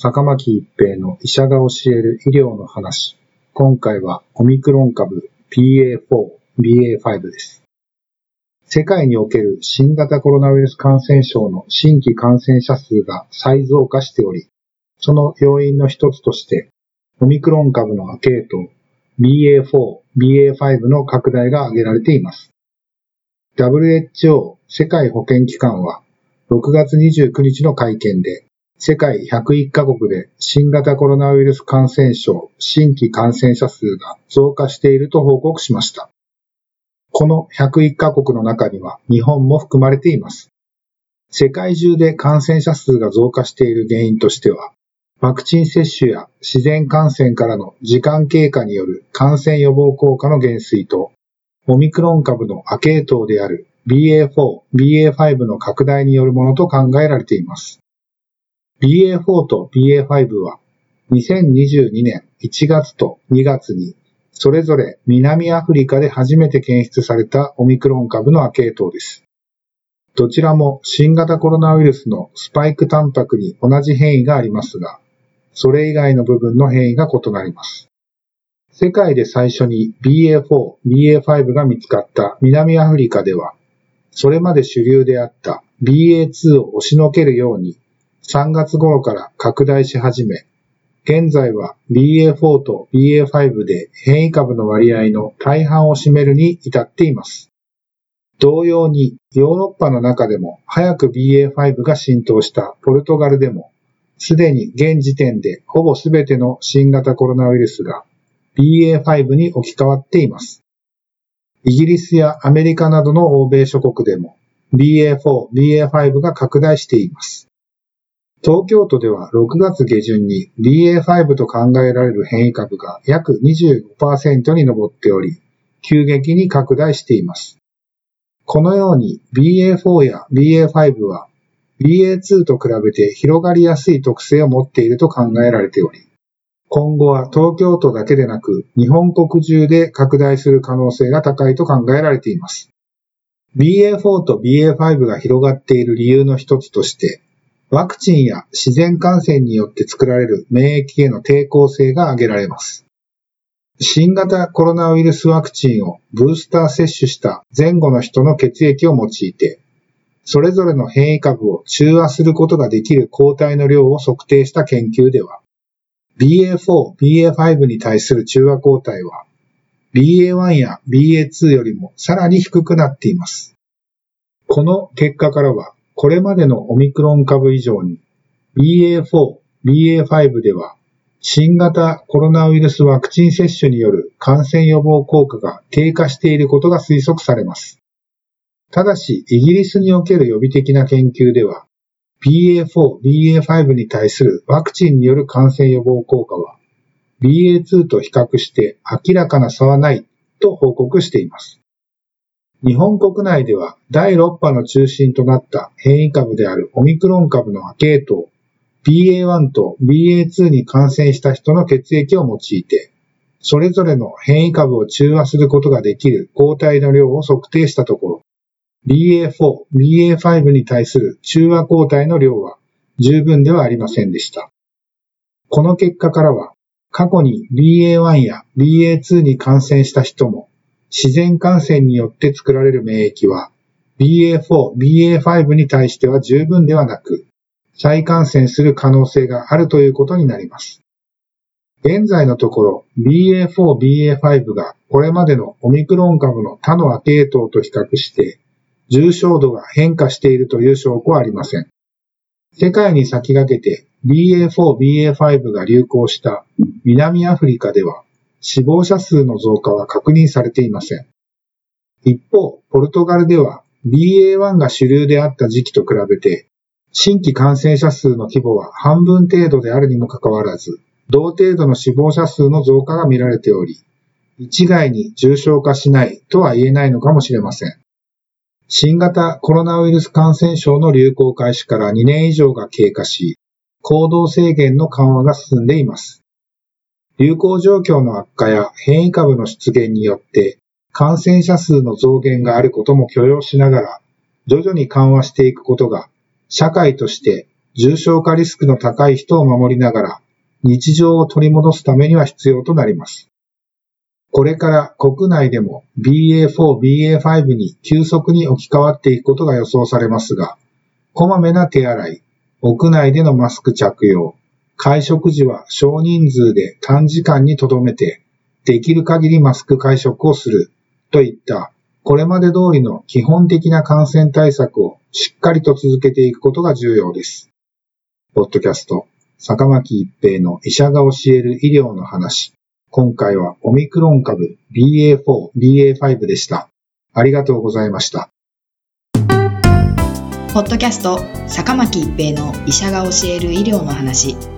坂巻一平の医者が教える医療の話。今回はオミクロン株 PA4、BA5 です。世界における新型コロナウイルス感染症の新規感染者数が再増加しており、その要因の一つとして、オミクロン株の亜系統 BA4、BA5 の拡大が挙げられています。WHO 世界保健機関は6月29日の会見で世界101カ国で新型コロナウイルス感染症新規感染者数が増加していると報告しました。この101カ国の中には日本も含まれています。世界中で感染者数が増加している原因としては、ワクチン接種や自然感染からの時間経過による感染予防効果の減衰と、オミクロン株の亜系統である BA4、BA5 の拡大によるものと考えられています。BA4 と BA5 は2022年1月と2月にそれぞれ南アフリカで初めて検出されたオミクロン株の亜系統です。どちらも新型コロナウイルスのスパイクタンパクに同じ変異がありますが、それ以外の部分の変異が異なります。世界で最初に BA4、BA5 が見つかった南アフリカでは、それまで主流であった BA2 を押しのけるように3月頃から拡大し始め、現在は BA4 と BA5 で変異株の割合の大半を占めるに至っています。同様にヨーロッパの中でも早く BA5 が浸透したポルトガルでも、すでに現時点でほぼ全ての新型コロナウイルスが BA5 に置き換わっています。イギリスやアメリカなどの欧米諸国でも BA4、BA5 が拡大しています。東京都では6月下旬に BA5 と考えられる変異株が約25%に上っており、急激に拡大しています。このように BA4 や BA5 は BA2 と比べて広がりやすい特性を持っていると考えられており、今後は東京都だけでなく日本国中で拡大する可能性が高いと考えられています。BA4 と BA5 が広がっている理由の一つとして、ワクチンや自然感染によって作られる免疫への抵抗性が挙げられます。新型コロナウイルスワクチンをブースター接種した前後の人の血液を用いて、それぞれの変異株を中和することができる抗体の量を測定した研究では、BA4、BA5 に対する中和抗体は、BA1 や BA2 よりもさらに低くなっています。この結果からは、これまでのオミクロン株以上に BA4、BA5 では新型コロナウイルスワクチン接種による感染予防効果が低下していることが推測されます。ただし、イギリスにおける予備的な研究では、BA4、BA5 に対するワクチンによる感染予防効果は BA2 と比較して明らかな差はないと報告しています。日本国内では第6波の中心となった変異株であるオミクロン株の亜系統 BA1 と BA2 に感染した人の血液を用いて、それぞれの変異株を中和することができる抗体の量を測定したところ、BA4、BA5 に対する中和抗体の量は十分ではありませんでした。この結果からは、過去に BA1 や BA2 に感染した人も自然感染によって作られる免疫は BA4、BA5 に対しては十分ではなく、再感染する可能性があるということになります。現在のところ BA4、BA5 がこれまでのオミクロン株の他の亜系統と比較して重症度が変化しているという証拠はありません。世界に先駆けて BA4、BA5 が流行した南アフリカでは死亡者数の増加は確認されていません。一方、ポルトガルでは BA1 が主流であった時期と比べて新規感染者数の規模は半分程度であるにもかかわらず、同程度の死亡者数の増加が見られており、一概に重症化しないとは言えないのかもしれません。新型コロナウイルス感染症の流行開始から2年以上が経過し、行動制限の緩和が進んでいます。流行状況の悪化や変異株の出現によって感染者数の増減があることも許容しながら、徐々に緩和していくことが、社会として重症化リスクの高い人を守りながら、日常を取り戻すためには必要となります。これから国内でも BA4、BA5 に急速に置き換わっていくことが予想されますが、こまめな手洗い、屋内でのマスク着用、会食時は少人数で短時間に留めて、できる限りマスク会食をするといったこれまで通りの基本的な感染対策をしっかりと続けていくことが重要です。ポッドキャスト、坂巻一平の医者が教える医療の話。今回はオミクロン株 BA4、BA5 でした。ありがとうございました。ポッドキャスト、坂巻一平の医者が教える医療の話。